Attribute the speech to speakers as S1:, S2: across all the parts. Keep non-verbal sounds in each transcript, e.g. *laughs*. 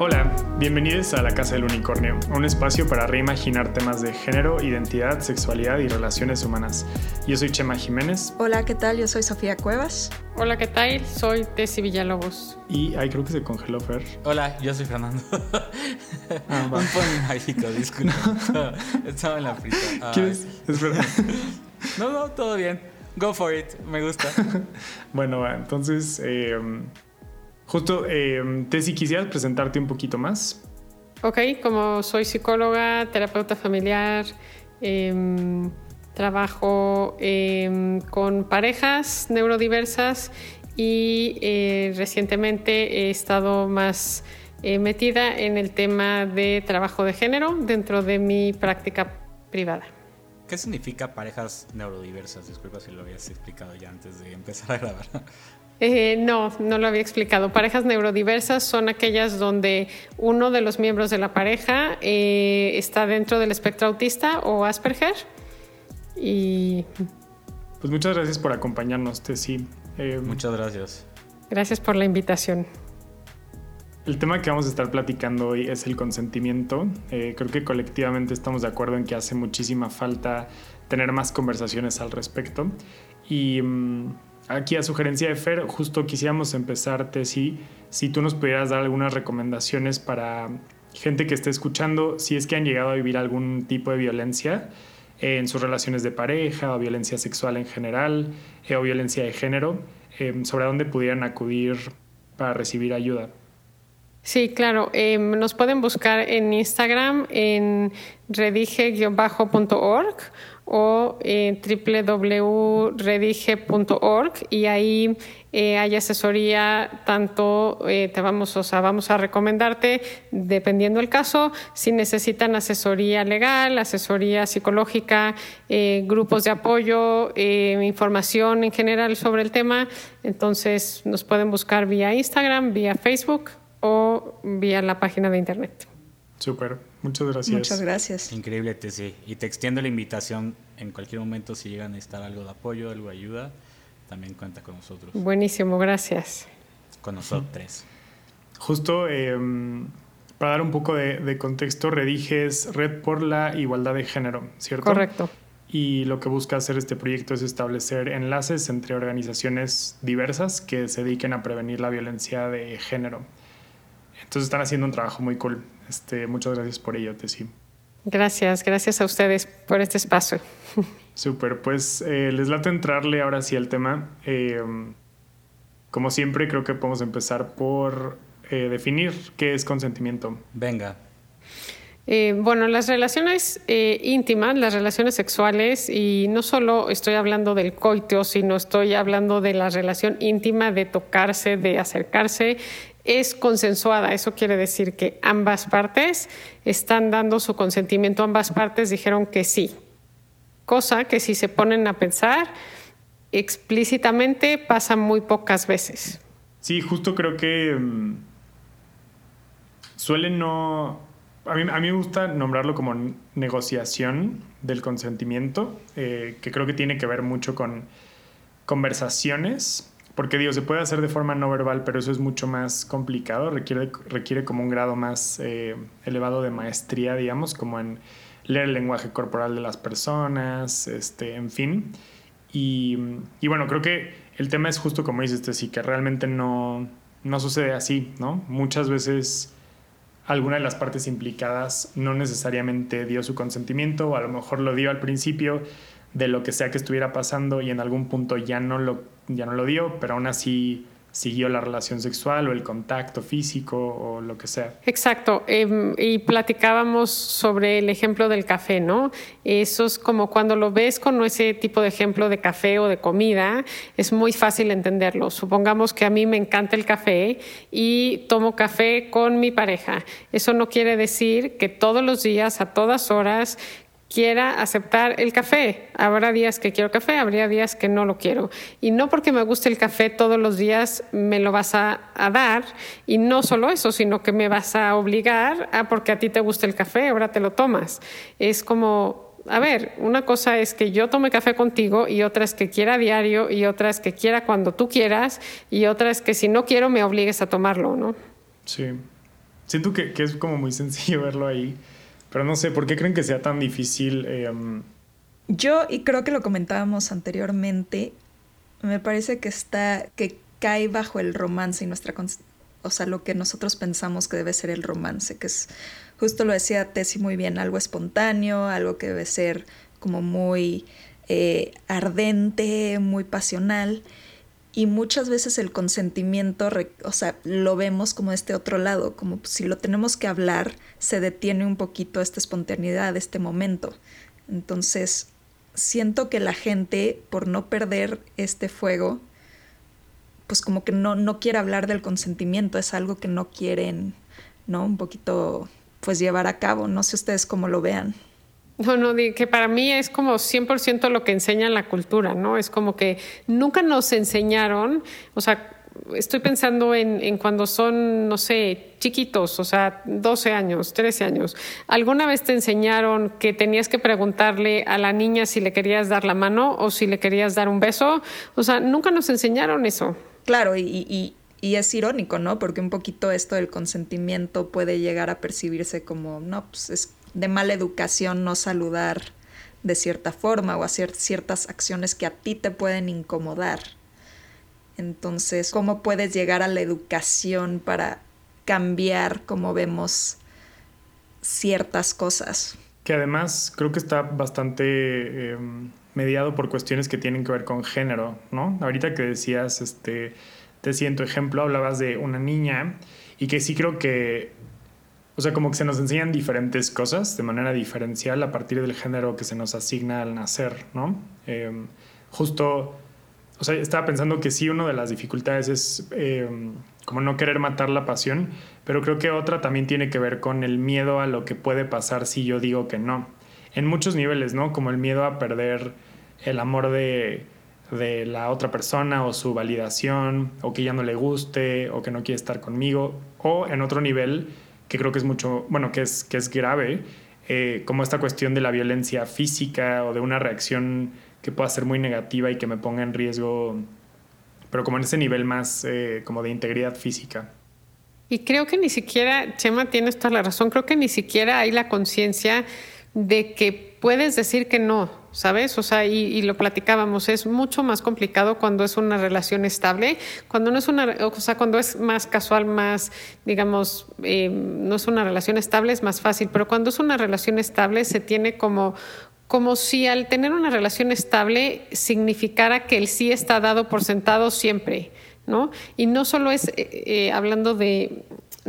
S1: Hola, bienvenidos a la Casa del Unicornio, un espacio para reimaginar temas de género, identidad, sexualidad y relaciones humanas. Yo soy Chema Jiménez.
S2: Hola, ¿qué tal? Yo soy Sofía Cuevas.
S3: Hola, ¿qué tal? Soy Tessy Villalobos.
S1: Y ay, creo que se congeló Fer.
S4: Hola, yo soy Fernando. *laughs*
S1: Ah.
S4: Un pon mágico, disculpa. *laughs* Estaba en la frita. Ay.
S1: ¿Quieres? Espera.
S4: No, no, todo bien. Go for it, me gusta. *laughs*
S1: bueno, va, entonces, eh, justo, eh, Tessy, ¿quisieras presentarte un poquito más?
S3: Ok, como soy psicóloga, terapeuta familiar, em, trabajo em, con parejas neurodiversas y eh, recientemente he estado más eh, metida en el tema de trabajo de género dentro de mi práctica privada.
S4: ¿Qué significa parejas neurodiversas? Disculpa si lo habías explicado ya antes de empezar a grabar.
S3: Eh, no, no lo había explicado. Parejas neurodiversas son aquellas donde uno de los miembros de la pareja eh, está dentro del espectro autista o Asperger. Y
S1: Pues muchas gracias por acompañarnos, Tessy. Eh,
S4: Muchas gracias.
S3: gracias por la invitación.
S1: El tema que vamos a estar platicando hoy es el consentimiento. Eh, creo que colectivamente estamos de acuerdo en que hace muchísima falta tener más conversaciones al respecto. Y mm, aquí a sugerencia de Fer, justo quisiéramos empezar, Tessy, si tú nos pudieras dar algunas recomendaciones para gente que esté escuchando, si es que han llegado a vivir algún tipo de violencia en sus relaciones de pareja o violencia sexual en general eh, o violencia de género, eh, sobre dónde pudieran acudir para recibir ayuda.
S3: Sí, claro. eh, nos pueden buscar en Instagram en redige-org o en www.redige.org y ahí eh, hay asesoría tanto eh, te vamos o sea, vamos a recomendarte dependiendo el caso si necesitan asesoría legal asesoría psicológica eh, grupos de apoyo eh, información en general sobre el tema entonces nos pueden buscar vía Instagram vía Facebook o vía la página de internet.
S1: Súper, muchas gracias.
S2: Muchas gracias.
S4: Increíble, Tessy. Y te extiendo la invitación en cualquier momento si llegan a necesitar algo de apoyo, algo de ayuda, también cuenta con nosotros.
S3: buenísimo gracias
S4: Con nosotros.
S1: Justo eh, para dar un poco de, de contexto, Redige es Red por la Igualdad de Género, ¿cierto?
S3: correcto
S1: Y lo que busca hacer este proyecto es establecer enlaces entre organizaciones diversas que se dediquen a prevenir la violencia de género. Entonces están haciendo un trabajo muy cool. Este, muchas gracias por ello, Tessy.
S3: Gracias, gracias a ustedes por este espacio.
S1: Súper, pues eh, les late entrarle ahora sí al tema. Eh, como siempre, creo que podemos empezar por eh, definir qué es consentimiento.
S4: Venga.
S3: Eh, bueno, las relaciones eh, íntimas, las relaciones sexuales, y no solo estoy hablando del coito, sino estoy hablando de la relación íntima, de tocarse, de acercarse, es consensuada. Eso quiere decir que ambas partes están dando su consentimiento, ambas partes dijeron que sí. Cosa que si se ponen a pensar explícitamente pasa muy pocas veces.
S1: Sí, justo creo que mm, suele no... A mí, a mí me gusta nombrarlo como negociación del consentimiento, eh, que creo que tiene que ver mucho con conversaciones, porque digo, se puede hacer de forma no verbal, pero eso es mucho más complicado, requiere, requiere como un grado más eh, elevado de maestría, digamos, como en leer el lenguaje corporal de las personas, este, en fin. Y, y bueno, creo que el tema es justo como dices, sí, que realmente no, no sucede así, ¿no? Muchas veces alguna de las partes implicadas no necesariamente dio su consentimiento o a lo mejor lo dio al principio de lo que sea que estuviera pasando y en algún punto ya no lo, ya no lo dio, pero aún así siguió la relación sexual o el contacto físico o lo que sea.
S3: Exacto, eh, y platicábamos sobre el ejemplo del café, ¿no? Eso es como cuando lo ves con ese tipo de ejemplo de café o de comida, es muy fácil entenderlo. Supongamos que a mí me encanta el café y tomo café con mi pareja. Eso no quiere decir que todos los días, a todas horas, quiera aceptar el café. Habrá días que quiero café, habría días que no lo quiero. Y no porque me guste el café todos los días me lo vas a, dar. Y no solo eso, sino que me vas a obligar a porque a ti te gusta el café, ahora te lo tomas. Es como a ver, una cosa es que yo tome café contigo y otra es que quiera a diario y otra es que quiera cuando tú quieras y otra es que si no quiero me obligues a tomarlo, ¿no?
S1: Sí. siento que, es como muy sencillo *laughs* verlo ahí, pero no sé, ¿por qué creen que sea tan difícil? Em?
S2: Yo, y creo que lo comentábamos anteriormente, me parece que está, que cae bajo el romance y nuestra, o sea, lo que nosotros pensamos que debe ser el romance, que es, justo lo decía Tessie muy bien, algo espontáneo, algo que debe ser como muy eh, ardente, muy pasional. Y muchas veces el consentimiento, o sea, lo vemos como este otro lado, como si lo tenemos que hablar, se detiene un poquito esta espontaneidad, este momento. Entonces, siento que la gente, por no perder este fuego, pues como que no, no quiere hablar del consentimiento, es algo que no quieren, ¿no? Un poquito, pues llevar a cabo. No sé ustedes cómo lo vean.
S3: No, no, que para mí es como 100% lo que enseña la cultura, ¿no? Es como que nunca nos enseñaron, o sea, estoy pensando en, en, cuando son, no sé, chiquitos, o sea, 12 años, 13 años. ¿Alguna vez te enseñaron que tenías que preguntarle a la niña si le querías dar la mano o si le querías dar un beso? O sea, nunca nos enseñaron eso.
S2: Claro, y, y, y es irónico, ¿no? Porque un poquito esto del consentimiento puede llegar a percibirse como, no, pues es de mala educación no saludar de cierta forma o hacer ciertas acciones que a ti te pueden incomodar. Entonces, ¿cómo puedes llegar a la educación para cambiar cómo vemos ciertas cosas?
S1: Que además creo que está bastante em, mediado por cuestiones que tienen que ver con género, ¿no? Ahorita que decías, este, te siento ejemplo, hablabas de una niña y que sí creo que, o sea, como que se nos enseñan diferentes cosas de manera diferencial a partir del género que se nos asigna al nacer, ¿no? Em, justo, o sea, estaba pensando que sí, una de las dificultades es em, como no querer matar la pasión, pero creo que otra también tiene que ver con el miedo a lo que puede pasar si yo digo que no. En muchos niveles, ¿no? Como el miedo a perder el amor de, la otra persona o su validación o que ya no le guste o que no quiere estar conmigo o en otro nivel que creo que es mucho, bueno, que es, que es grave, eh, como esta cuestión de la violencia física o de una reacción que pueda ser muy negativa y que me ponga en riesgo, pero como en ese nivel más eh, como de integridad física.
S3: Y creo que ni siquiera, Chema, tienes toda la razón, creo que ni siquiera hay la conciencia de que puedes decir que no, ¿sabes? O sea, y, lo platicábamos, es mucho más complicado cuando es una relación estable, cuando no es una, o sea, cuando es más casual, más, digamos, eh, no es una relación estable, es más fácil, pero cuando es una relación estable se tiene como como si al tener una relación estable significara que el sí está dado por sentado siempre, ¿no? Y no solo es eh, eh, hablando de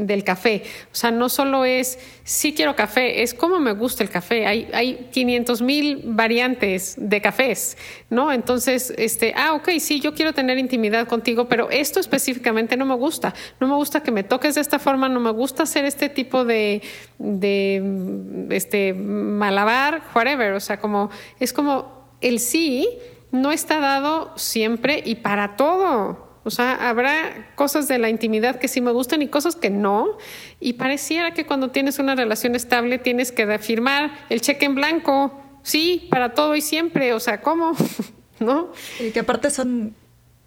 S3: del café. O sea, no solo es sí quiero café, es cómo me gusta el café. Hay, hay 500 mil variantes de cafés, ¿no? Entonces, este, ah, ok, sí, yo quiero tener intimidad contigo, pero esto específicamente no me gusta. No me gusta que me toques de esta forma, no me gusta hacer este tipo de, de este, malabar, whatever. O sea, como, es como el sí no está dado siempre y para todo. O sea, habrá cosas de la intimidad que sí me gustan y cosas que no. Y pareciera que cuando tienes una relación estable tienes que firmar el cheque en blanco. Sí, para todo y siempre. O sea, ¿cómo? *laughs* ¿No?
S2: Y que aparte son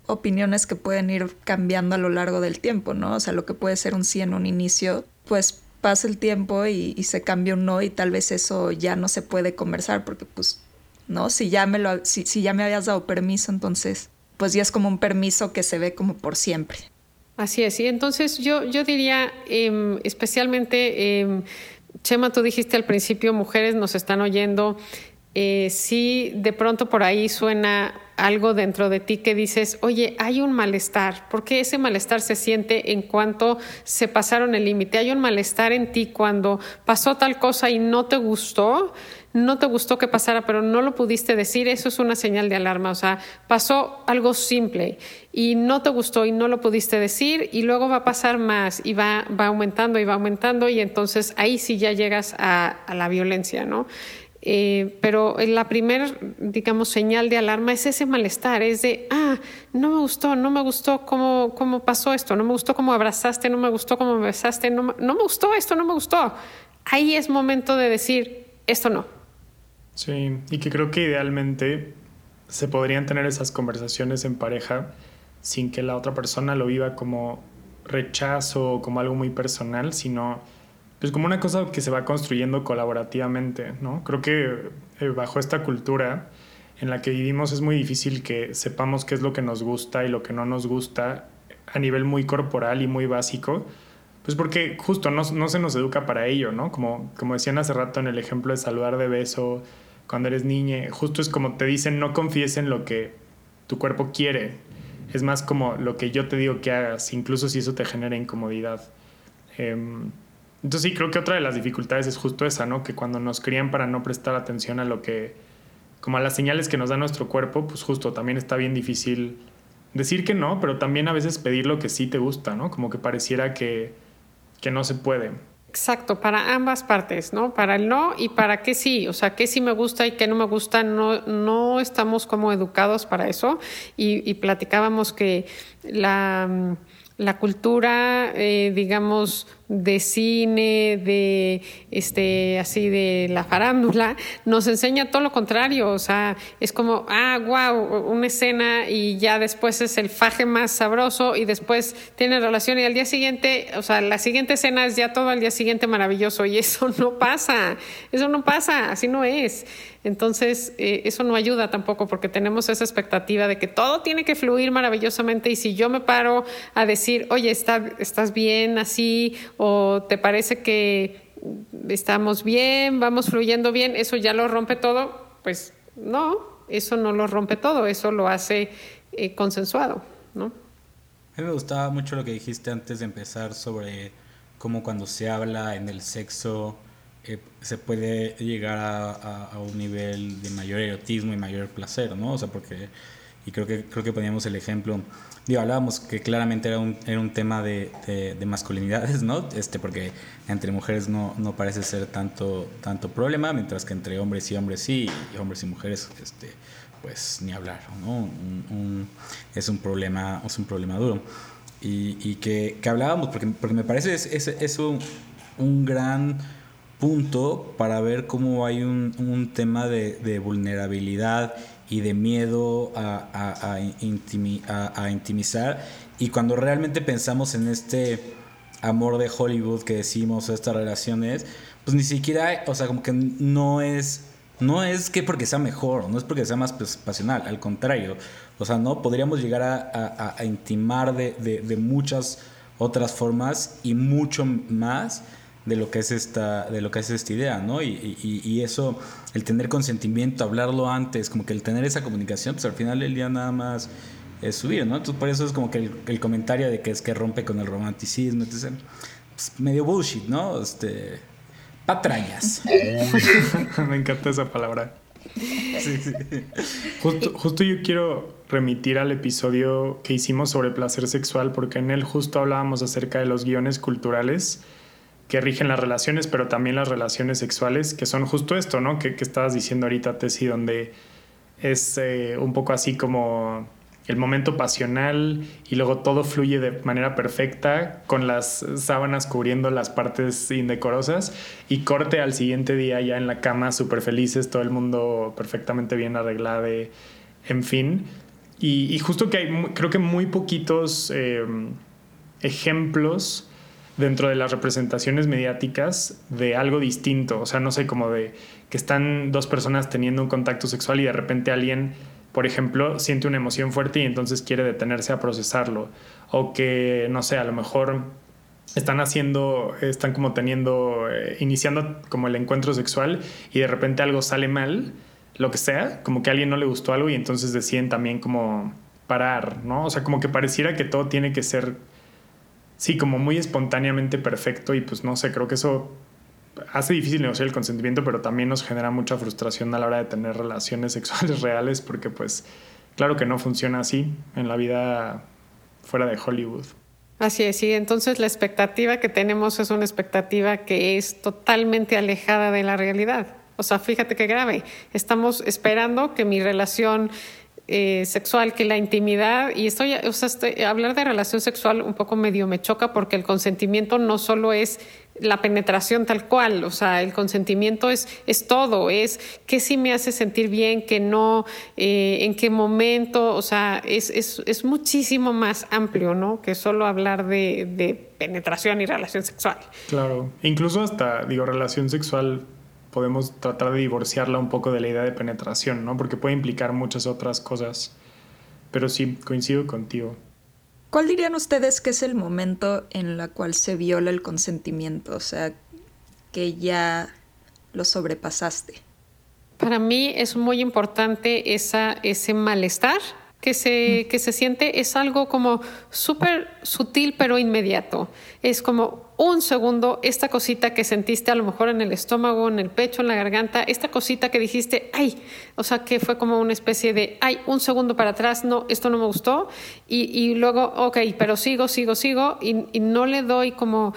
S2: opiniones que pueden ir cambiando a lo largo del tiempo, ¿no? O sea, lo que puede ser un sí en un inicio, pues pasa el tiempo y, se cambia un no y tal vez eso ya no se puede conversar porque pues, ¿no? Si ya me lo, si, si ya me habías dado permiso, entonces pues ya es como un permiso que se ve como por siempre.
S3: Así es, y entonces yo, yo diría, em, especialmente, eh, Chema, tú dijiste al principio, mujeres nos están oyendo, eh, si de pronto por ahí suena algo dentro de ti que dices, oye, hay un malestar, porque ese malestar se siente en cuanto se pasaron el límite, hay un malestar en ti cuando pasó tal cosa y no te gustó, no te gustó que pasara, pero no lo pudiste decir, eso es una señal de alarma. O sea, pasó algo simple y no te gustó y no lo pudiste decir y luego va a pasar más y va, va aumentando y va aumentando y entonces ahí sí ya llegas a, la violencia, ¿no? Eh, pero la primera, digamos, señal de alarma es ese malestar, es de, ah, no me gustó, no me gustó cómo, cómo pasó esto, no me gustó cómo abrazaste, no me gustó cómo me besaste, no, no me gustó esto, no me gustó. Ahí es momento de decir, esto no.
S1: Sí, y que creo que idealmente se podrían tener esas conversaciones en pareja sin que la otra persona lo viva como rechazo o como algo muy personal, sino pues como una cosa que se va construyendo colaborativamente, ¿no? Creo que eh, bajo esta cultura en la que vivimos es muy difícil que sepamos qué es lo que nos gusta y lo que no nos gusta a nivel muy corporal y muy básico, pues porque justo no, no se nos educa para ello, ¿no? Como, como decían hace rato en el ejemplo de saludar de beso cuando eres niña, justo es como te dicen no confíes en lo que tu cuerpo quiere, es más como lo que yo te digo que hagas, incluso si eso te genera incomodidad. Em, entonces sí, creo que otra de las dificultades es justo esa, ¿no? Que cuando nos crían para no prestar atención a lo que, como a las señales que nos da nuestro cuerpo, pues justo también está bien difícil decir que no, pero también a veces pedir lo que sí te gusta, ¿no? Como que pareciera que, que no se puede.
S3: Exacto, para ambas partes, ¿no? Para el no y para qué sí, o sea, qué sí me gusta y qué no me gusta, no, no estamos como educados para eso. Y, y platicábamos que la, la cultura, eh, digamos, de cine, de este, así de la farándula, nos enseña todo lo contrario. O sea, es como, ah, wow, una escena y ya después es el faje más sabroso y después tiene relación y al día siguiente, o sea, la siguiente escena es ya todo al día siguiente maravilloso y eso no pasa, eso no pasa, así no es. Entonces, eh, eso no ayuda tampoco porque tenemos esa expectativa de que todo tiene que fluir maravillosamente y si yo me paro a decir, oye, está, estás bien así o te parece que estamos bien, vamos fluyendo bien, eso ya lo rompe todo, pues no, eso no lo rompe todo, eso lo hace eh, consensuado, ¿no?
S4: A mí me gustaba mucho lo que dijiste antes de empezar sobre cómo cuando se habla en el sexo eh, se puede llegar a, a, un nivel de mayor erotismo y mayor placer, ¿no? O sea, porque, y creo que, creo que poníamos el ejemplo digo, hablábamos que claramente era un, era un tema de, de, masculinidades, ¿no? Este, porque entre mujeres no, no, parece ser tanto, tanto problema, mientras que entre hombres y hombres sí, y hombres y mujeres, este, pues ni hablar, ¿no? es, un problema, es un problema duro. Y, y que, que, hablábamos, porque, porque me parece es, es, es un, un, gran punto para ver cómo hay un, un tema de, de vulnerabilidad y de miedo a, a, a, intimizar. Y cuando realmente pensamos en este amor de Hollywood que decimos, estas relaciones, pues ni siquiera, o sea, como que no es, no es que porque sea mejor, no es porque sea más pasional, al contrario, o sea, no, podríamos llegar a, a intimar de, de, de, muchas otras formas y mucho más de lo que es esta, de lo que es esta idea, ¿no? Y, y, y, eso, el tener consentimiento, hablarlo antes, como que el tener esa comunicación, pues al final del día nada más es subir, ¿no? Entonces por eso es como que el, comentario de que es que rompe con el romanticismo, entonces, pues, medio bullshit, ¿no? Este, patrañas. *laughs* *laughs*
S1: Me encanta esa palabra. Sí, sí. Justo, justo yo quiero remitir al episodio que hicimos sobre placer sexual, porque en él justo hablábamos acerca de los guiones culturales que rigen las relaciones, pero también las relaciones sexuales, que son justo esto, ¿no? Que, estabas diciendo ahorita, Tessy, donde es eh, un poco así como el momento pasional y luego todo fluye de manera perfecta con las sábanas cubriendo las partes indecorosas y corte al siguiente día ya en la cama súper felices, todo el mundo perfectamente bien arreglado, en fin. Y, y, justo que hay creo que muy poquitos eh, ejemplos dentro de las representaciones mediáticas de algo distinto. O sea, no sé, como de que están dos personas teniendo un contacto sexual y de repente alguien, por ejemplo, siente una emoción fuerte y entonces quiere detenerse a procesarlo. O que, no sé, a lo mejor están haciendo, están como teniendo, eh, iniciando como el encuentro sexual y de repente algo sale mal, lo que sea, como que a alguien no le gustó algo y entonces deciden también como parar, ¿no? O sea, como que pareciera que todo tiene que ser sí, como muy espontáneamente perfecto y pues no sé, creo que eso hace difícil negociar el consentimiento, pero también nos genera mucha frustración a la hora de tener relaciones *laughs* sexuales reales porque pues claro que no funciona así en la vida fuera de Hollywood.
S3: Así es, y entonces la expectativa que tenemos es una expectativa que es totalmente alejada de la realidad. O sea, fíjate qué grave. Estamos esperando que mi relación eh, sexual que la intimidad, y estoy, o sea, hablar de relación sexual un poco medio me choca porque el consentimiento no solo es la penetración tal cual, o sea, el consentimiento es, es todo, es qué sí me hace sentir bien, qué no, eh, en qué momento, o sea, es, es, es, muchísimo más amplio, ¿no? Que solo hablar de penetración y relación sexual.
S1: Claro, incluso hasta, digo, relación sexual podemos tratar de divorciarla un poco de la idea de penetración, ¿no? Porque puede implicar muchas otras cosas. Pero sí, coincido contigo.
S2: ¿Cuál dirían ustedes que es el momento en el cual se viola el consentimiento? O sea, que ya lo sobrepasaste.
S3: Para mí es muy importante esa, ese malestar que se, que se siente es algo como súper sutil pero inmediato. Es como un segundo, esta cosita que sentiste a lo mejor en el estómago, en el pecho, en la garganta, esta cosita que dijiste, ay, o sea, que fue como una especie de, ay, un segundo para atrás, no, esto no me gustó, y, y luego, ok, pero sigo, sigo, sigo, y, y no le doy como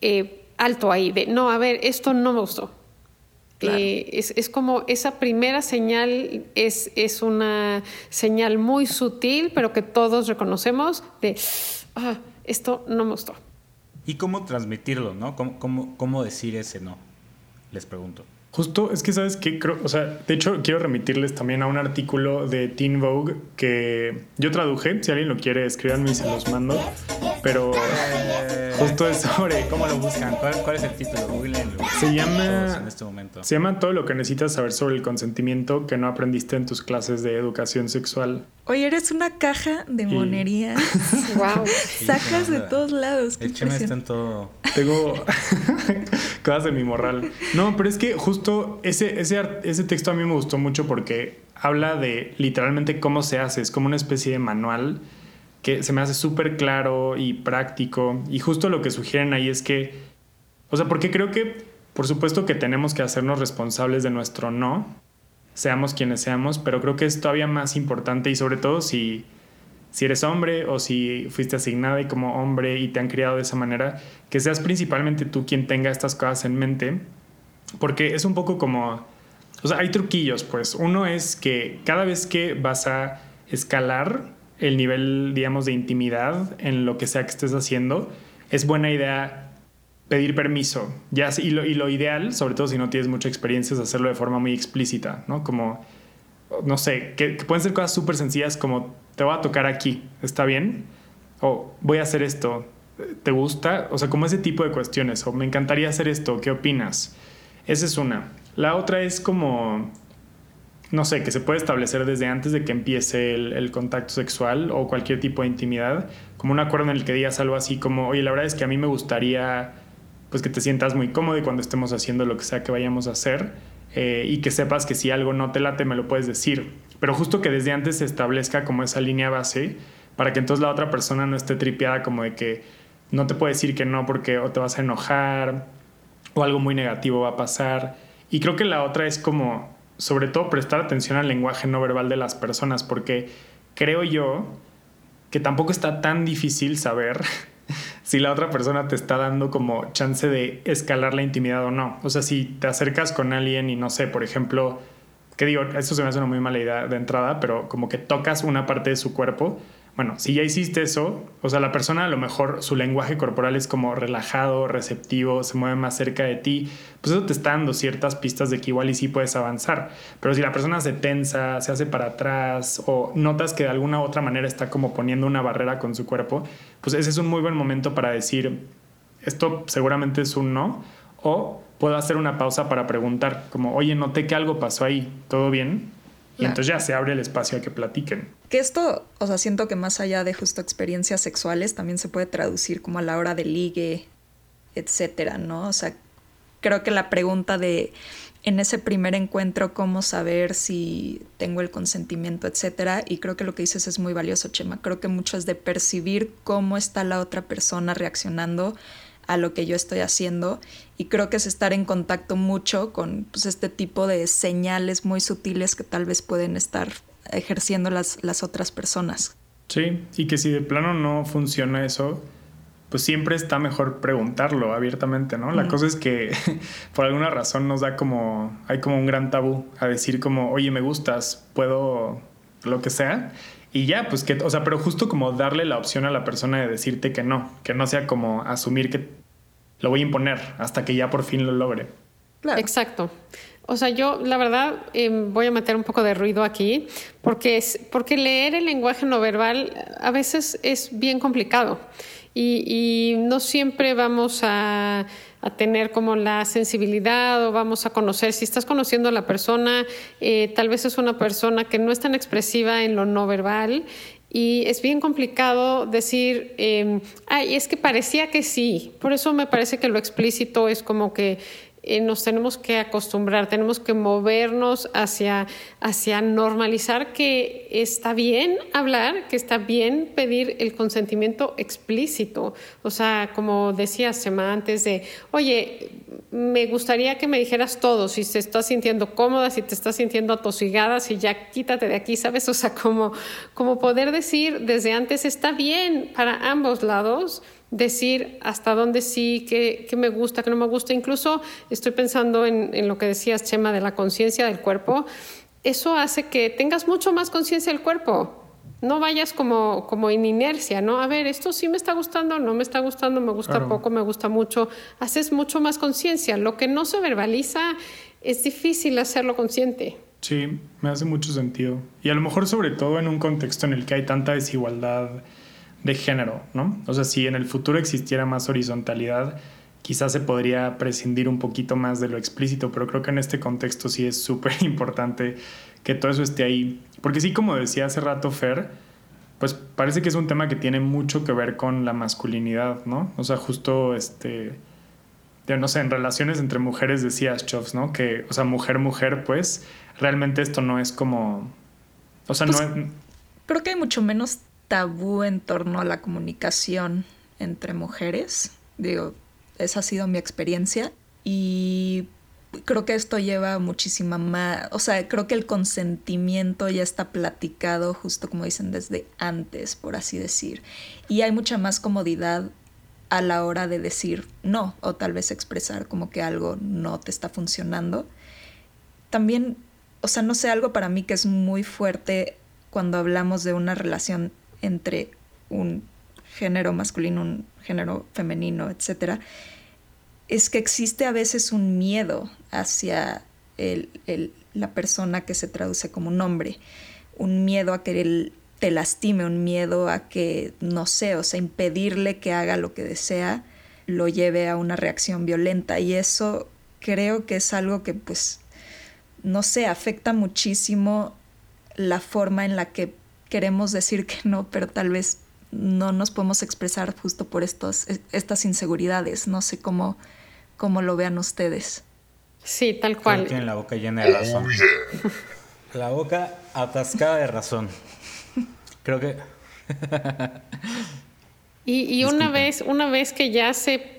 S3: eh, alto ahí, de, no, a ver, esto no me gustó. Eh, es, es, como esa primera señal es, es, una señal muy sutil, pero que todos reconocemos de, ah, esto no me gustó.
S4: ¿Y cómo transmitirlo, no? ¿Cómo, cómo, cómo decir ese no? Les pregunto.
S1: Justo, es que sabes que creo, o sea, de hecho quiero remitirles también a un artículo de Teen Vogue que yo traduje, si alguien lo quiere escríbanme y se los mando, pero justo es sobre
S4: cómo lo buscan, cuál, es el título, Google
S1: se llama en este momento. Se llama todo lo que necesitas saber sobre el consentimiento que no aprendiste en tus clases de educación sexual.
S2: Oye, eres una caja de monerías. *laughs* wow. Sacas de todos lados.
S4: El chema está en todo.
S1: Tengo *laughs* cosas en mi morral. No, pero es que justo ese, ese, ese texto a mí me gustó mucho porque habla de literalmente cómo se hace. Es como una especie de manual que se me hace súper claro y práctico. Y justo lo que sugieren ahí es que, o sea, porque creo que, por supuesto que tenemos que hacernos responsables de nuestro no seamos quienes seamos, pero creo que es todavía más importante y sobre todo si, si eres hombre o si fuiste asignada y como hombre y te han criado de esa manera, que seas principalmente tú quien tenga estas cosas en mente, porque es un poco como, o sea, hay truquillos, pues. Uno es que cada vez que vas a escalar el nivel, digamos, de intimidad en lo que sea que estés haciendo, es buena idea pedir permiso. Y, lo, y lo ideal, sobre todo si no tienes mucha experiencia, es hacerlo de forma muy explícita, ¿no? Como, no sé, que, pueden ser cosas súper sencillas como te voy a tocar aquí, ¿está bien? O voy a hacer esto, ¿te gusta? O sea, como ese tipo de cuestiones. O me encantaría hacer esto, ¿qué opinas? Esa es una. La otra es como, no sé, que se puede establecer desde antes de que empiece el, contacto sexual o cualquier tipo de intimidad, como un acuerdo en el que digas algo así como, oye, la verdad es que a mí me gustaría pues que te sientas muy cómodo y cuando estemos haciendo lo que sea que vayamos a hacer eh, y que sepas que si algo no te late me lo puedes decir. Pero justo que desde antes se establezca como esa línea base para que entonces la otra persona no esté tripeada como de que no te puede decir que no porque o te vas a enojar o algo muy negativo va a pasar. Y creo que la otra es como, sobre todo, prestar atención al lenguaje no verbal de las personas porque creo yo que tampoco está tan difícil saber si la otra persona te está dando como chance de escalar la intimidad o no. O sea, si te acercas con alguien y no sé, por ejemplo, que digo, eso se me hace una muy mala idea de entrada, pero como que tocas una parte de su cuerpo bueno, si ya hiciste eso, o sea, la persona a lo mejor su lenguaje corporal es como relajado, receptivo, se mueve más cerca de ti, pues eso te está dando ciertas pistas de que igual y sí puedes avanzar. Pero si la persona se tensa, se hace para atrás o notas que de alguna u otra manera está como poniendo una barrera con su cuerpo, pues ese es un muy buen momento para decir, esto seguramente es un no, o puedo hacer una pausa para preguntar, como, oye, noté que algo pasó ahí, ¿todo bien? Y entonces ya se abre el espacio a que platiquen.
S2: Que esto, o sea, siento que más allá de justo experiencias sexuales, también se puede traducir como a la hora de ligue, etcétera, ¿no? O sea, creo que la pregunta de en ese primer encuentro, cómo saber si tengo el consentimiento, etcétera. Y creo que lo que dices es muy valioso, Chema. Creo que mucho es de percibir cómo está la otra persona reaccionando a lo que yo estoy haciendo y creo que es estar en contacto mucho con pues, este tipo de señales muy sutiles que tal vez pueden estar ejerciendo las, las otras personas.
S1: Sí, y que si de plano no funciona eso, pues siempre está mejor preguntarlo abiertamente, ¿no? La cosa es que *laughs* por alguna razón nos da como, hay como un gran tabú a decir como, oye, me gustas, puedo lo que sea. Y ya, pues que, o sea, pero justo como darle la opción a la persona de decirte que no, que no sea como asumir que lo voy a imponer hasta que ya por fin lo logre.
S3: Exacto. O sea, yo la verdad em, voy a meter un poco de ruido aquí porque, es, porque leer el lenguaje no verbal a veces es bien complicado y, no siempre vamos a, a, tener como la sensibilidad o vamos a conocer. Si estás conociendo a la persona, eh, tal vez es una persona que no es tan expresiva en lo no verbal y es bien complicado decir, eh, ay, es que parecía que sí. Por eso me parece que lo explícito es como que eh, nos tenemos que acostumbrar, tenemos que movernos hacia, hacia normalizar que está bien hablar, que está bien pedir el consentimiento explícito. O sea, como decía Sema antes de, oye, me gustaría que me dijeras todo, si te estás sintiendo cómoda, si te estás sintiendo atosigada, si ya quítate de aquí, ¿sabes? O sea, como, como poder decir desde antes está bien para ambos lados decir hasta dónde sí, qué, me gusta, qué no me gusta. Incluso estoy pensando en, lo que decías, Chema, de la conciencia del cuerpo. Eso hace que tengas mucho más conciencia del cuerpo. No vayas como, como en inercia, ¿no? A ver, esto sí me está gustando, no me está gustando, me gusta poco, me gusta mucho. Haces mucho más conciencia. Lo que no se verbaliza es difícil hacerlo consciente.
S1: Sí, me hace mucho sentido. Y a lo mejor sobre todo en un contexto en el que hay tanta desigualdad de género, ¿no? O sea, si en el futuro existiera más horizontalidad, quizás se podría prescindir un poquito más de lo explícito, pero creo que en este contexto sí es súper *laughs* importante que todo eso esté ahí. Porque sí, como decía hace rato Fer, pues parece que es un tema que tiene mucho que ver con la masculinidad, ¿no? O sea, justo este, no sé, en relaciones entre mujeres decías, Chovs, ¿no? Que, o sea, mujer, mujer, pues realmente esto no es como, o sea, no
S2: pues,
S1: es...
S2: Creo que hay mucho menos tabú en torno a la comunicación entre mujeres. Digo, esa ha sido mi experiencia y creo que esto lleva muchísima más, o sea, creo que el consentimiento ya está platicado justo como dicen desde antes, por así decir. Y hay mucha más comodidad a la hora de decir no o tal vez expresar como que algo no te está funcionando. También, o sea, no sé, algo para mí que es muy fuerte cuando hablamos de una relación entre un género masculino, un género femenino, etc., es que existe a veces un miedo hacia la persona que se traduce como un hombre, un miedo a que él te lastime, un miedo a que, no sé, o sea, impedirle que haga lo que desea, lo lleve a una reacción violenta. Y eso creo que es algo que, pues, no sé, afecta muchísimo la forma en la que queremos decir que no, pero tal vez no nos podemos expresar justo por estos, estas inseguridades. No sé cómo, cómo lo vean ustedes.
S3: Sí, tal cual.
S4: tienen la boca llena de razón. *laughs* La boca atascada de razón. Creo que.
S3: y, una vez, una vez que ya se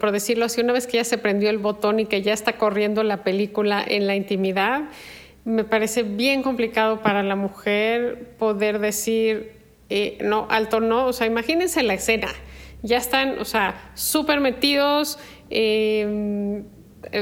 S3: por decirlo así, una vez que ya se prendió el botón y que ya está corriendo la película en la intimidad, me parece bien complicado para la mujer poder decir, eh, no, alto no, o sea, imagínense la escena, ya están, o sea, súper metidos, eh,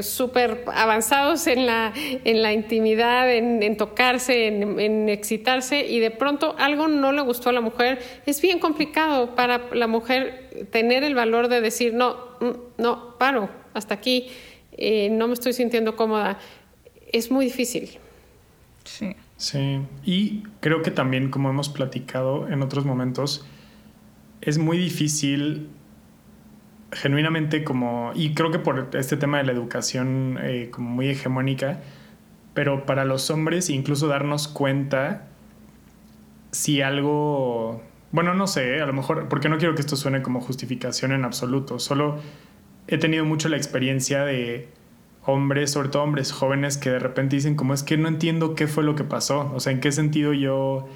S3: súper avanzados en la, en la intimidad, en, tocarse, en, en, excitarse, y de pronto algo no le gustó a la mujer, es bien complicado para la mujer tener el valor de decir, no, mm, no, paro, hasta aquí, eh, no me estoy sintiendo cómoda. Es muy difícil.
S2: Sí.
S1: Sí, y creo que también, como hemos platicado en otros momentos, es muy difícil genuinamente como, y creo que por este tema de la educación eh, como muy hegemónica, pero para los hombres incluso darnos cuenta si algo, bueno, no sé, a lo mejor, porque no quiero que esto suene como justificación en absoluto, solo he tenido mucho la experiencia de hombres, sobre todo hombres jóvenes, que de repente dicen como es que no entiendo qué fue lo que pasó, o sea, en qué sentido yo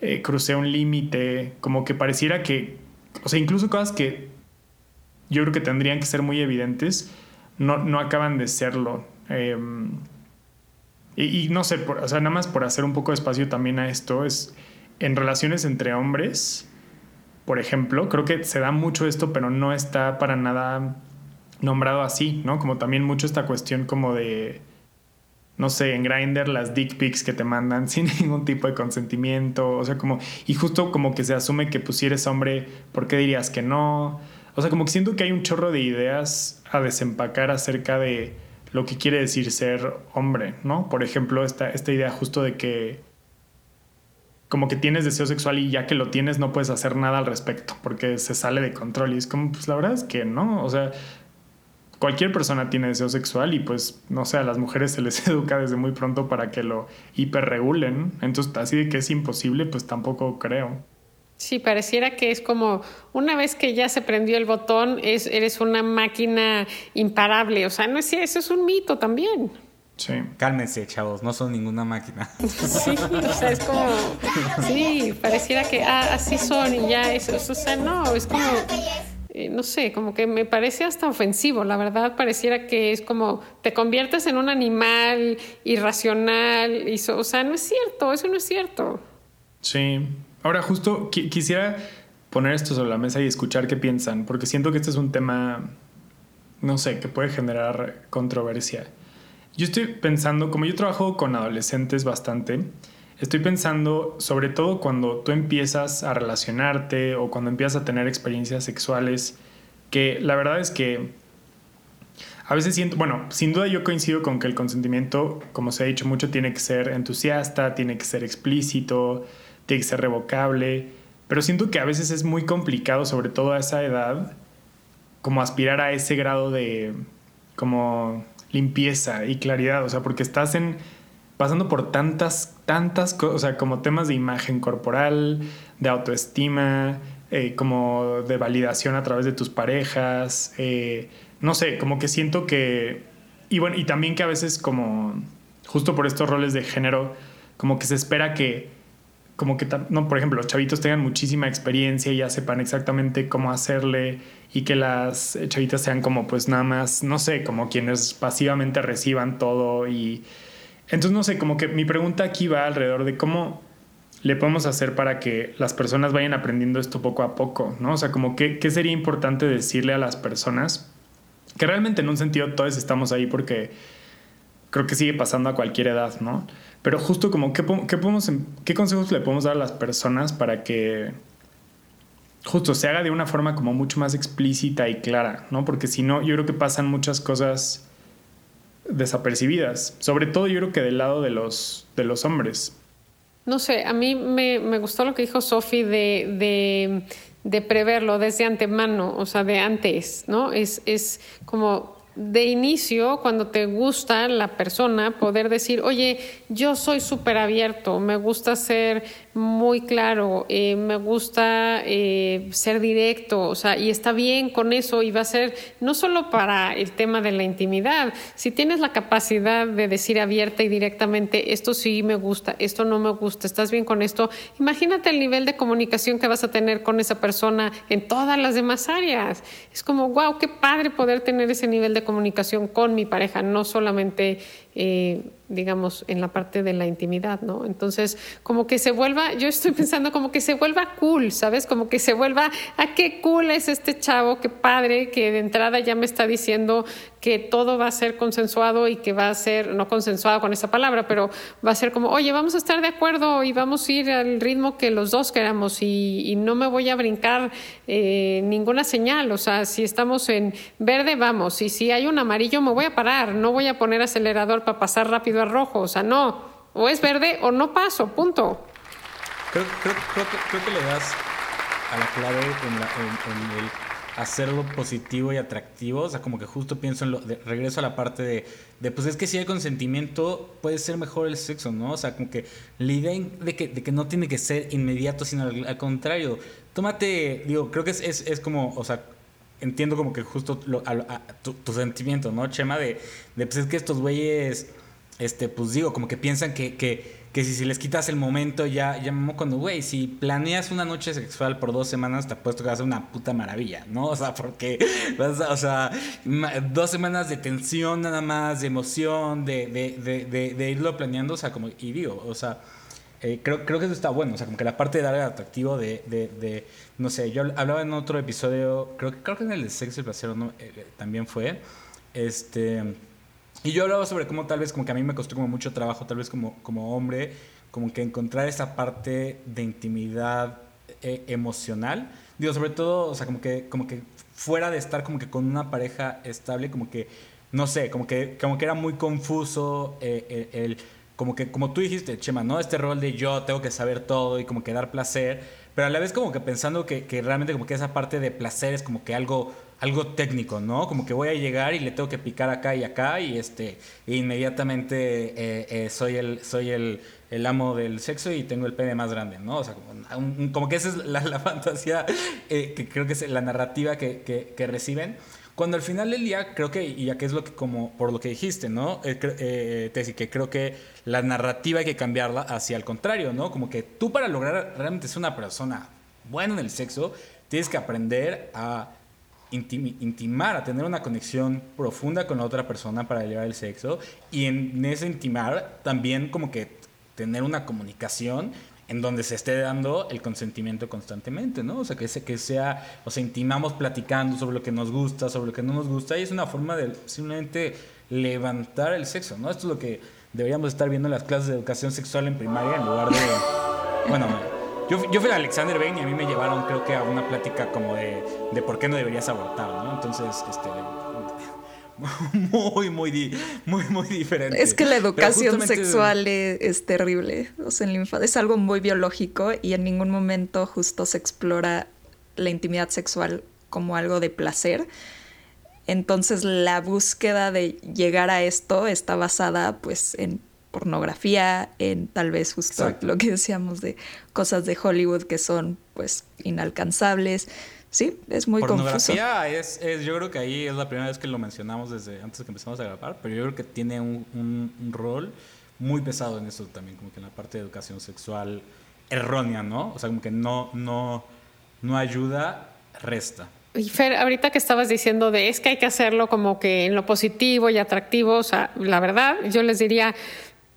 S1: eh, crucé un límite, como que pareciera que, o sea, incluso cosas que yo creo que tendrían que ser muy evidentes, no, no acaban de serlo. Em, y, no sé, o sea, nada más por hacer un poco de espacio también a esto, es en relaciones entre hombres, por ejemplo, creo que se da mucho esto, pero no está para nada nombrado así, ¿no? Como también mucho esta cuestión como de, no sé, en Grindr las dick pics que te mandan *laughs* sin ningún tipo de consentimiento, o sea, como, y justo como que se asume que pues si eres hombre, ¿por qué dirías que no? O sea, como que siento que hay un chorro de ideas a desempacar acerca de lo que quiere decir ser hombre, ¿no? Por ejemplo, esta, esta idea justo de que como que tienes deseo sexual y ya que lo tienes no puedes hacer nada al respecto porque se sale de control y es como, pues la verdad es que no, o sea, cualquier persona tiene deseo sexual y pues, no sé, a las mujeres se les *laughs* educa desde muy pronto para que lo hiperregulen, entonces así de que es imposible, pues tampoco creo.
S3: Sí, pareciera que es como una vez que ya se prendió el botón, es, eres una máquina imparable. O sea, no es eso, es un mito también.
S1: Sí.
S4: Cálmense, chavos, no son ninguna máquina. *laughs*
S3: Sí, o sea, es como. Sí, pareciera que ah, así son y ya eso. O sea, no, es como. Eh, no sé, como que me parece hasta ofensivo. La verdad, pareciera que es como te conviertes en un animal irracional. Y o sea, no es cierto, eso no es cierto.
S1: Sí, Ahora, justo quisiera poner esto sobre la mesa y escuchar qué piensan, porque siento que este es un tema, no sé, que puede generar controversia. Yo estoy pensando, como yo trabajo con adolescentes bastante, estoy pensando sobre todo cuando tú empiezas a relacionarte o cuando empiezas a tener experiencias sexuales, que la verdad es que a veces siento, bueno, sin duda yo coincido con que el consentimiento, como se ha dicho mucho, tiene que ser entusiasta, tiene que ser explícito, tiene que ser revocable, pero siento que a veces es muy complicado, sobre todo a esa edad, como aspirar a ese grado de como limpieza y claridad, o sea, porque estás en pasando por tantas, tantas cosas, o sea, como temas de imagen corporal, de autoestima, eh, como de validación a través de tus parejas, eh, no sé, como que siento que, y bueno, y también que a veces como, justo por estos roles de género, como que se espera que como que, no, por ejemplo, los chavitos tengan muchísima experiencia y ya sepan exactamente cómo hacerle y que las chavitas sean como pues nada más, no sé, como quienes pasivamente reciban todo y entonces no sé, como que mi pregunta aquí va alrededor de cómo le podemos hacer para que las personas vayan aprendiendo esto poco a poco, ¿no? O sea, como que, qué sería importante decirle a las personas que realmente en un sentido todos estamos ahí porque creo que sigue pasando a cualquier edad, ¿no? Pero justo como, ¿qué, podemos, ¿qué consejos le podemos dar a las personas para que justo se haga de una forma como mucho más explícita y clara, ¿no? Porque si no, yo creo que pasan muchas cosas desapercibidas, sobre todo yo creo que del lado de los, de los hombres.
S3: No sé, a mí me, gustó lo que dijo Sofi de, de, de, preverlo desde antemano, o sea, de antes, ¿no? Es, es como de inicio, cuando te gusta la persona, poder decir, oye, yo soy súper abierto, me gusta ser muy claro, eh, me gusta eh, ser directo, o sea, y está bien con eso y va a ser no solo para el tema de la intimidad, si tienes la capacidad de decir abierta y directamente, esto sí me gusta, esto no me gusta, estás bien con esto, imagínate el nivel de comunicación que vas a tener con esa persona en todas las demás áreas. Es como, wow, qué padre poder tener ese nivel de comunicación con mi pareja, no solamente... Eh, digamos, en la parte de la intimidad, ¿no? Entonces, como que se vuelva, yo estoy pensando como que se vuelva cool, ¿sabes? Como que se vuelva, ¿a ah, qué cool es este chavo? Qué padre, que de entrada ya me está diciendo que todo va a ser consensuado y que va a ser, no consensuado con esa palabra, pero va a ser como, oye, vamos a estar de acuerdo y vamos a ir al ritmo que los dos queramos y, no me voy a brincar eh, ninguna señal, o sea, si estamos en verde, vamos, y si hay un amarillo, me voy a parar, no voy a poner acelerador para pasar rápido rojo, o sea, no, o es verde o no paso, punto.
S4: Creo, que le das a la clave en, el hacerlo positivo y atractivo, o sea, como que justo pienso en lo, regreso a la parte de, de, pues es que si hay consentimiento puede ser mejor el sexo, ¿no? O sea, como que la idea de que, de que no tiene que ser inmediato, sino al, contrario, tómate, digo, creo que es, es, es como, o sea, entiendo como que justo tu, tu, sentimiento, ¿no, Chema? De, pues es que estos güeyes este, pues digo, como que piensan que, que, que si, si les quitas el momento, ya, ya cuando, güey, si planeas una noche sexual por dos semanas, te apuesto que va a ser una puta maravilla, ¿no? O sea, porque, o sea, dos semanas de tensión nada más, de emoción, de, de, de, de, irlo planeando, o sea, como, y digo, o sea, eh, creo, creo que eso está bueno, o sea, como que la parte de darle atractivo de, no sé, yo hablaba en otro episodio, creo, creo que en el de Sexo y Placer no, eh, también fue, este Y yo hablaba sobre cómo tal vez como que a mí me costó como mucho trabajo, tal vez como, como hombre, como que encontrar esa parte de intimidad eh, emocional. Digo, sobre todo, o sea, como que, como que fuera de estar como que con una pareja estable, como que, no sé, como que, como que era muy confuso eh, el, como que, como tú dijiste, Chema, ¿no? Este rol de yo tengo que saber todo y como que dar placer, pero a la vez como que pensando que, que realmente como que esa parte de placer es como que algo algo técnico, ¿no? Como que voy a llegar y le tengo que picar acá y acá y este inmediatamente eh, eh, soy el soy el, el, amo del sexo y tengo el pene más grande, ¿no? O sea, como, como que esa es la, la *laughs* fantasía eh, que creo que es la narrativa que, que, que, reciben. Cuando al final del día, creo que, y ya que es lo que, como por lo que dijiste, ¿no? Eh, te que creo que la narrativa hay que cambiarla hacia el contrario, ¿no? Como que tú para lograr realmente ser una persona buena en el sexo, tienes que aprender a intimar, a tener una conexión profunda con la otra persona para elevar el sexo y en ese intimar también como que tener una comunicación en donde se esté dando el consentimiento constantemente, ¿no? O sea, que, que sea, o sea, intimamos platicando sobre lo que nos gusta, sobre lo que no nos gusta, y es una forma de simplemente levantar el sexo, ¿no? Esto es lo que deberíamos estar viendo en las clases de educación sexual en primaria en lugar de, bueno, yo, yo fui a Alexander Bain y a mí me llevaron, creo que, a una plática como de, de por qué no deberías abortar, ¿no? Entonces, este *laughs* muy, muy, muy, muy diferente.
S2: Es que la educación sexual es, terrible. O sea, en es algo muy biológico y en ningún momento justo se explora la intimidad sexual como algo de placer. Entonces la búsqueda de llegar a esto está basada pues en pornografía, en tal vez justo lo que decíamos de cosas de Hollywood que son pues inalcanzables. Sí, es muy
S4: Pornografía Es, es, yo creo que ahí es la primera vez que lo mencionamos desde antes de que empezamos a grabar, pero yo creo que tiene un, un, rol muy pesado en eso también, como que en la parte de educación sexual errónea, ¿no? O sea, como que no, no, no ayuda, resta.
S3: Y Fer, ahorita que estabas diciendo de es que hay que hacerlo como que en lo positivo y atractivo, o sea, la verdad, yo les diría,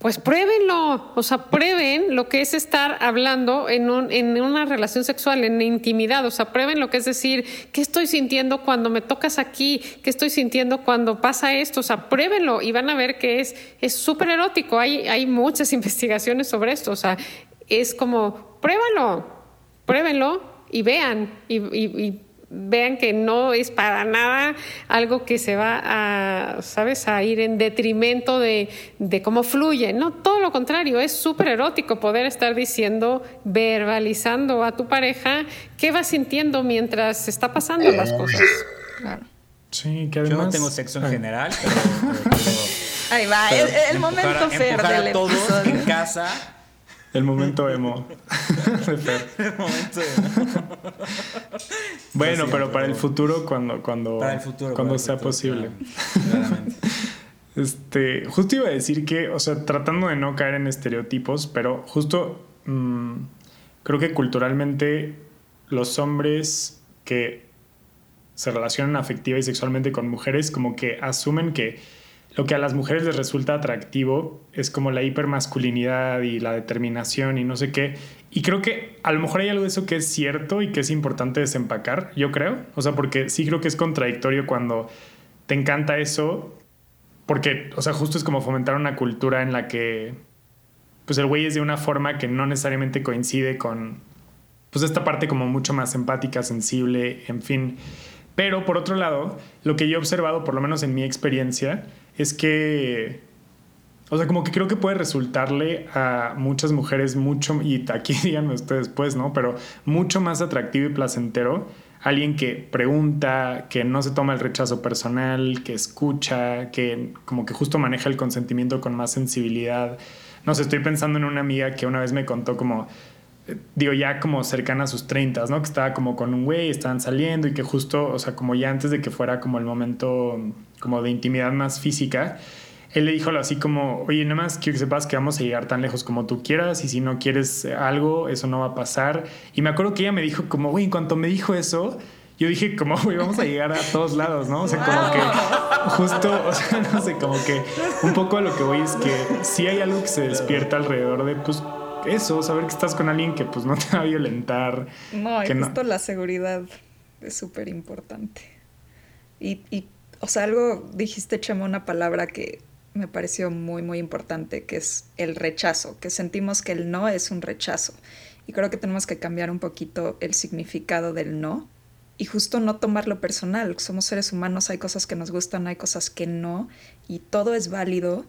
S3: pues pruébenlo, o sea, prueben lo que es estar hablando en, un, en una relación sexual, en intimidad, o sea, prueben lo que es decir, ¿qué estoy sintiendo cuando me tocas aquí? ¿Qué estoy sintiendo cuando pasa esto? O sea, pruébenlo y van a ver que es súper erótico. Hay, hay muchas *laughs* investigaciones sobre esto, o sea, es como, pruébalo, pruébenlo y vean y, y vean que no es para nada algo que se va a, ¿sabes?, a ir en detrimento de, cómo fluye. No, todo lo contrario, es súper erótico poder estar diciendo, verbalizando a tu pareja qué va sintiendo mientras está pasando las cosas. Claro.
S1: Sí, que además...
S4: Yo no tengo sexo en general, pero...
S2: Ahí va, el, momento del
S4: todos en casa
S1: el momento emo. *laughs*
S4: el momento emo.
S1: bueno, pero para el futuro, cuando, cuando, cuando sea posible. este, justo iba a decir que, o sea, tratando de no caer en estereotipos, pero justo mm, creo que culturalmente los hombres que se relacionan afectiva y sexualmente con mujeres como que asumen que lo que a las mujeres les resulta atractivo es como la hipermasculinidad y la determinación y no sé qué. Y creo que a lo mejor hay algo de eso que es cierto y que es importante desempacar, yo creo. O sea, porque sí creo que es contradictorio cuando te encanta eso, porque, o sea, justo es como fomentar una cultura en la que, pues el güey es de una forma que no necesariamente coincide con, pues esta parte como mucho más empática, sensible, en fin. Pero por otro lado, lo que yo he observado, por lo menos en mi experiencia, es que, o sea, como que creo que puede resultarle a muchas mujeres mucho, y aquí *laughs* díganme ustedes pues, ¿no? Pero mucho más atractivo y placentero alguien que pregunta, que no se toma el rechazo personal, que escucha, que como que justo maneja el consentimiento con más sensibilidad. No sé, estoy pensando en una amiga que una vez me contó como, digo, ya como cercana a sus 30, ¿no? Que estaba como con un güey, estaban saliendo y que justo, o sea, como ya antes de que fuera como el momento como de intimidad más física, él le dijo así como, oye, nada más quiero que sepas que vamos a llegar tan lejos como tú quieras y si no quieres algo, eso no va a pasar. Y me acuerdo que ella me dijo como, güey, en cuanto me dijo eso, yo dije como, güey, vamos a llegar a todos lados, ¿no? O sea, como que justo, *laughs* o sea, no sé, como que un poco a lo que voy es que si hay algo que se despierta alrededor de, pues, eso, saber que estás con alguien que pues no te va a violentar.
S2: No, y justo la seguridad es súper importante. Y, y o sea, algo dijiste, Chema, una palabra que me pareció muy, muy importante, que es el rechazo, que sentimos que el no es un rechazo. Y creo que tenemos que cambiar un poquito el significado del no y justo no tomarlo personal. Somos seres humanos, hay cosas que nos gustan, hay cosas que no, y todo es válido.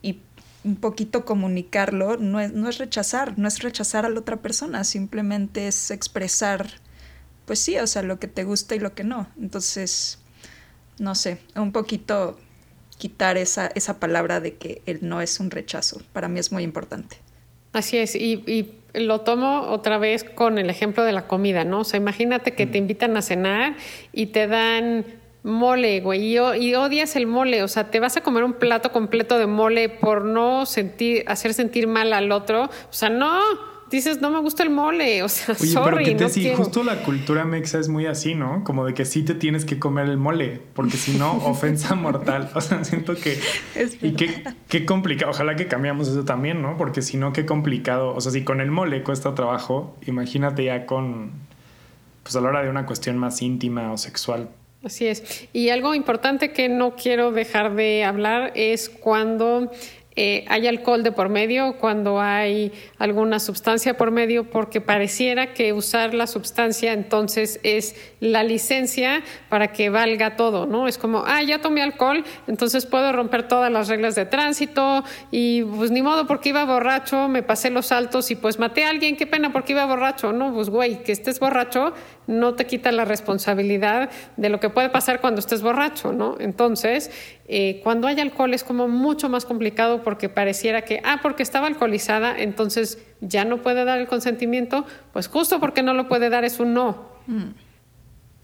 S2: Y un poquito comunicarlo no es, no es rechazar, no es rechazar a la otra persona, simplemente es expresar, pues sí, o sea, lo que te gusta y lo que no. Entonces, no sé, un poquito quitar esa, esa palabra de que el no es un rechazo. Para mí es muy importante.
S3: Así es, y, y, lo tomo otra vez con el ejemplo de la comida, ¿no? O sea, imagínate que te invitan a cenar y te dan mole, güey, y, y, odias el mole, o sea, te vas a comer un plato completo de mole por no sentir, hacer sentir mal al otro, o sea, no, dices, no me gusta el mole, o sea,
S1: Oye,
S3: sorry,
S1: pero que te
S3: no
S1: sí,
S3: quiero.
S1: justo la cultura mexa es muy así, ¿no? Como de que sí te tienes que comer el mole, porque si no, *laughs* ofensa mortal. O sea, siento que...
S2: Es
S1: y qué, qué complicado, ojalá que cambiamos eso también, ¿no? Porque si no, qué complicado. O sea, si con el mole cuesta trabajo, imagínate ya con... Pues a la hora de una cuestión más íntima o sexual.
S3: Así es. Y algo importante que no quiero dejar de hablar es cuando eh, hay alcohol de por medio, cuando hay alguna sustancia por medio, porque pareciera que usar la sustancia entonces es la licencia para que valga todo, ¿no? Es como, ah, ya tomé alcohol, entonces puedo romper todas las reglas de tránsito y pues ni modo porque iba borracho, me pasé los saltos y pues maté a alguien, qué pena porque iba borracho, ¿no? Pues güey, que estés borracho no te quita la responsabilidad de lo que puede pasar cuando estés borracho, ¿no? Entonces, eh, cuando hay alcohol es como mucho más complicado porque pareciera que, ah, porque estaba alcoholizada, entonces ya no puede dar el consentimiento, pues justo porque no lo puede dar es un no.
S2: Mm.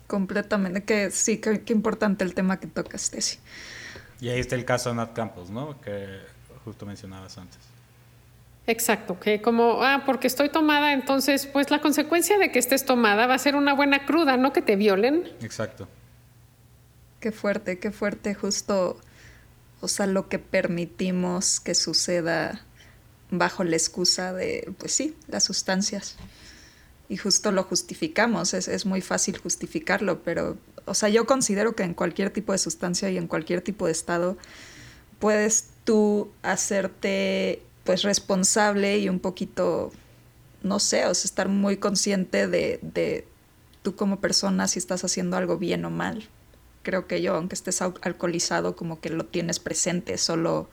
S2: Completamente, que sí, qué importante el tema que tocas, Tessy.
S4: Y ahí está el caso de Nat Campos, ¿no? Que justo mencionabas antes.
S3: Exacto, que como, ah, porque estoy tomada, entonces, pues la consecuencia de que estés tomada va a ser una buena cruda, no que te violen.
S4: Exacto.
S2: Qué fuerte, qué fuerte, justo, o sea, lo que permitimos que suceda bajo la excusa de, pues sí, las sustancias. Y justo lo justificamos, es, es muy fácil justificarlo, pero, o sea, yo considero que en cualquier tipo de sustancia y en cualquier tipo de estado puedes tú hacerte pues responsable y un poquito, no sé, o sea, estar muy consciente de, de tú como persona si estás haciendo algo bien o mal. Creo que yo, aunque estés alcoholizado, como que lo tienes presente, solo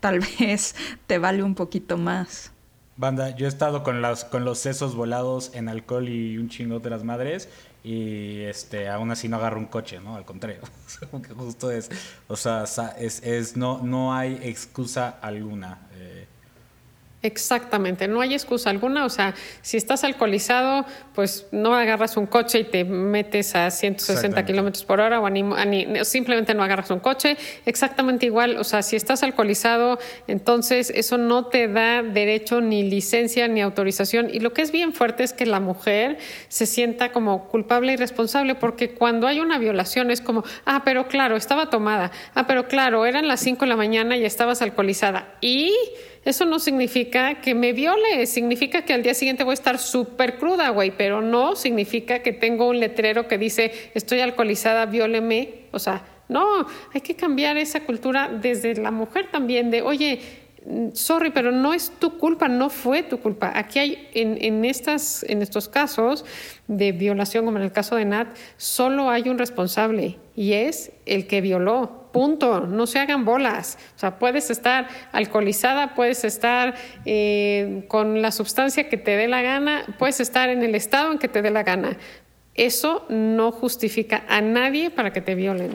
S2: tal *laughs* vez te vale un poquito más.
S4: Banda, yo he estado con, las, con los sesos volados en alcohol y un chingo de las madres y este aún así no agarro un coche, ¿no? Al contrario, *laughs* justo es, o sea, es, es no, no hay excusa alguna.
S3: Exactamente, no hay excusa alguna, o sea, si estás alcoholizado, pues no agarras un coche y te metes a 160 kilómetros por hora o simplemente no agarras un coche, exactamente igual, o sea, si estás alcoholizado, entonces eso no te da derecho ni licencia ni autorización y lo que es bien fuerte es que la mujer se sienta como culpable y responsable porque cuando hay una violación es como, ah, pero claro, estaba tomada, ah, pero claro, eran las 5 de la mañana y estabas alcoholizada y eso no significa que me viole, significa que al día siguiente voy a estar súper cruda, güey, pero no significa que tengo un letrero que dice estoy alcoholizada, vióleme. O sea, no, hay que cambiar esa cultura desde la mujer también, de oye, sorry, pero no es tu culpa, no fue tu culpa. Aquí hay, en, en, estas, en estos casos de violación, como en el caso de Nat, solo hay un responsable y es el que violó. Punto. No se hagan bolas. O sea, puedes estar alcoholizada, puedes estar eh, con la sustancia que te dé la gana, puedes estar en el estado en que te dé la gana. Eso no justifica a nadie para que te violen.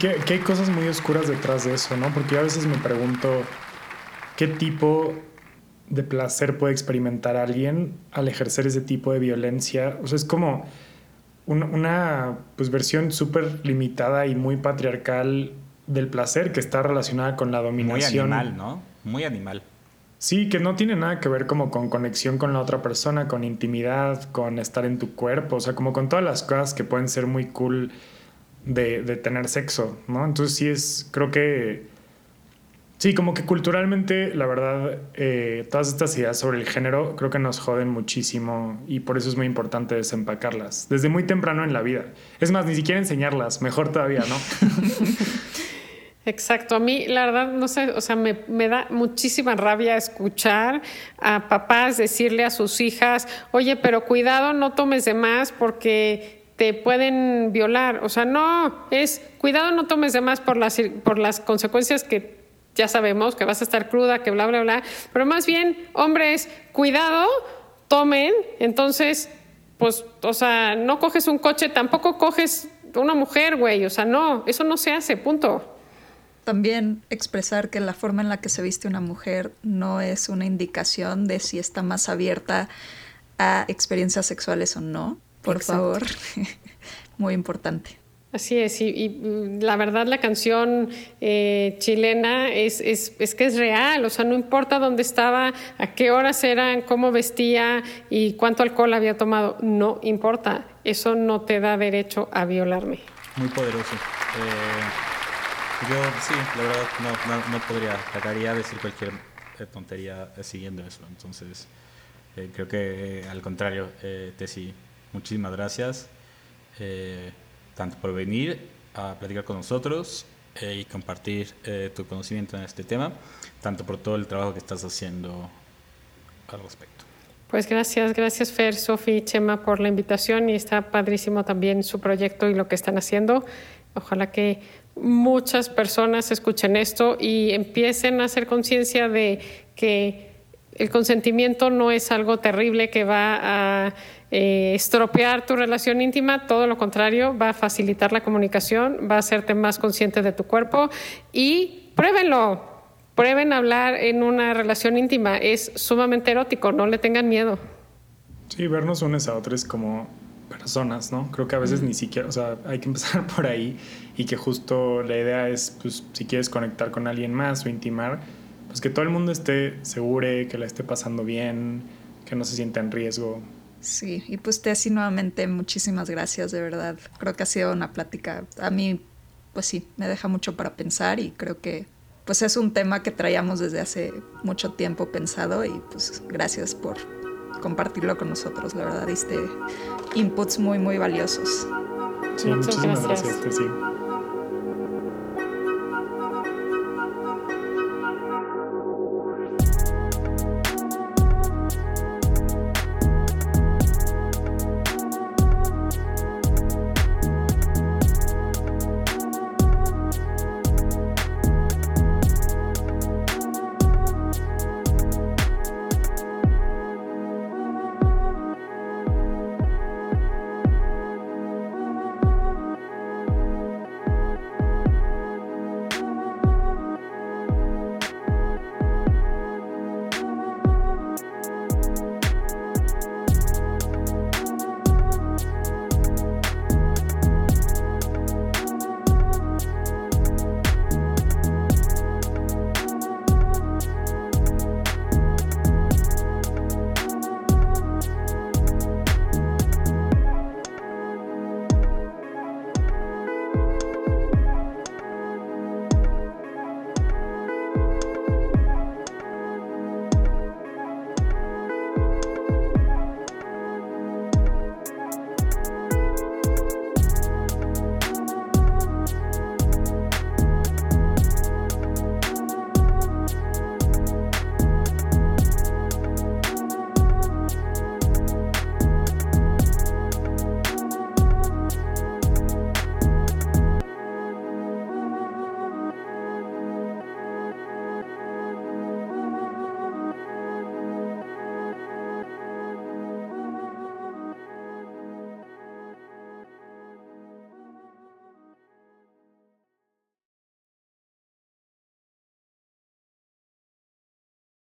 S1: Que, hay cosas muy oscuras detrás de eso, ¿no? Porque yo a veces me pregunto qué tipo de placer puede experimentar alguien al ejercer ese tipo de violencia. O sea, es como una, una pues, versión súper limitada y muy patriarcal del placer que está relacionada con la dominación.
S4: Muy animal, ¿no? Muy animal.
S1: Sí, que no tiene nada que ver como con conexión con la otra persona, con intimidad, con estar en tu cuerpo, o sea, como con todas las cosas que pueden ser muy cool de, de tener sexo, ¿no? Entonces sí es, creo que Sí, como que culturalmente, la verdad, eh, todas estas ideas sobre el género creo que nos joden muchísimo y por eso es muy importante desempacarlas desde muy temprano en la vida. Es más, ni siquiera enseñarlas, mejor todavía, ¿no? *laughs*
S3: Exacto, a mí la verdad no sé, o sea, me, me, da muchísima rabia escuchar a papás decirle a sus hijas, oye, pero cuidado, no tomes de más porque te pueden violar. O sea, no, es cuidado, no tomes de más por las, por las consecuencias que ya sabemos que vas a estar cruda, que bla, bla, bla. Pero más bien, hombres, cuidado, tomen. Entonces, pues, o sea, no coges un coche, tampoco coges una mujer, güey. O sea, no, eso no se hace, punto.
S2: También expresar que la forma en la que se viste una mujer no es una indicación de si está más abierta a experiencias sexuales o no. Por favor, *laughs* muy importante.
S3: Así es, y, mm, la verdad la canción eh, chilena es, es, es, que es real, o sea, no importa dónde estaba, a qué horas eran, cómo vestía y cuánto alcohol había tomado, no importa, eso no te da derecho a violarme.
S4: Muy poderoso. Eh, yo sí, la verdad no, no, no podría, trataría de decir cualquier eh, tontería siguiendo eso, entonces creo que al contrario, Tessy, muchísimas gracias tanto por venir a platicar con nosotros eh, y compartir eh, tu conocimiento en este tema, tanto por todo el trabajo que estás haciendo al respecto.
S3: Pues gracias, gracias Fer, Sofi, Chema por la invitación y está padrísimo también su proyecto y lo que están haciendo. Ojalá que muchas personas escuchen esto y empiecen a hacer conciencia de que el consentimiento no es algo terrible que va a eh, estropear tu relación íntima, todo lo contrario, va a facilitar la comunicación, va a hacerte más consciente de tu cuerpo y pruébenlo, prueben hablar en una relación íntima, es sumamente erótico, no le tengan miedo.
S1: Sí, vernos unos a otros como personas, ¿no? Creo que a veces ni siquiera, o sea, hay que empezar *laughs* por ahí y que justo la idea es, pues, si quieres conectar con alguien más o intimar, pues que todo el mundo esté seguro, que la esté pasando bien, que no se sienta en riesgo.
S2: Sí, y pues Tessie nuevamente muchísimas gracias, de verdad. Creo que ha sido una plática, a mí pues sí, me deja mucho para pensar y creo que pues es un tema que traíamos desde hace mucho tiempo pensado y pues gracias por compartirlo con nosotros, la verdad diste inputs muy muy valiosos.
S1: Sí, muchísimas gracias, gracias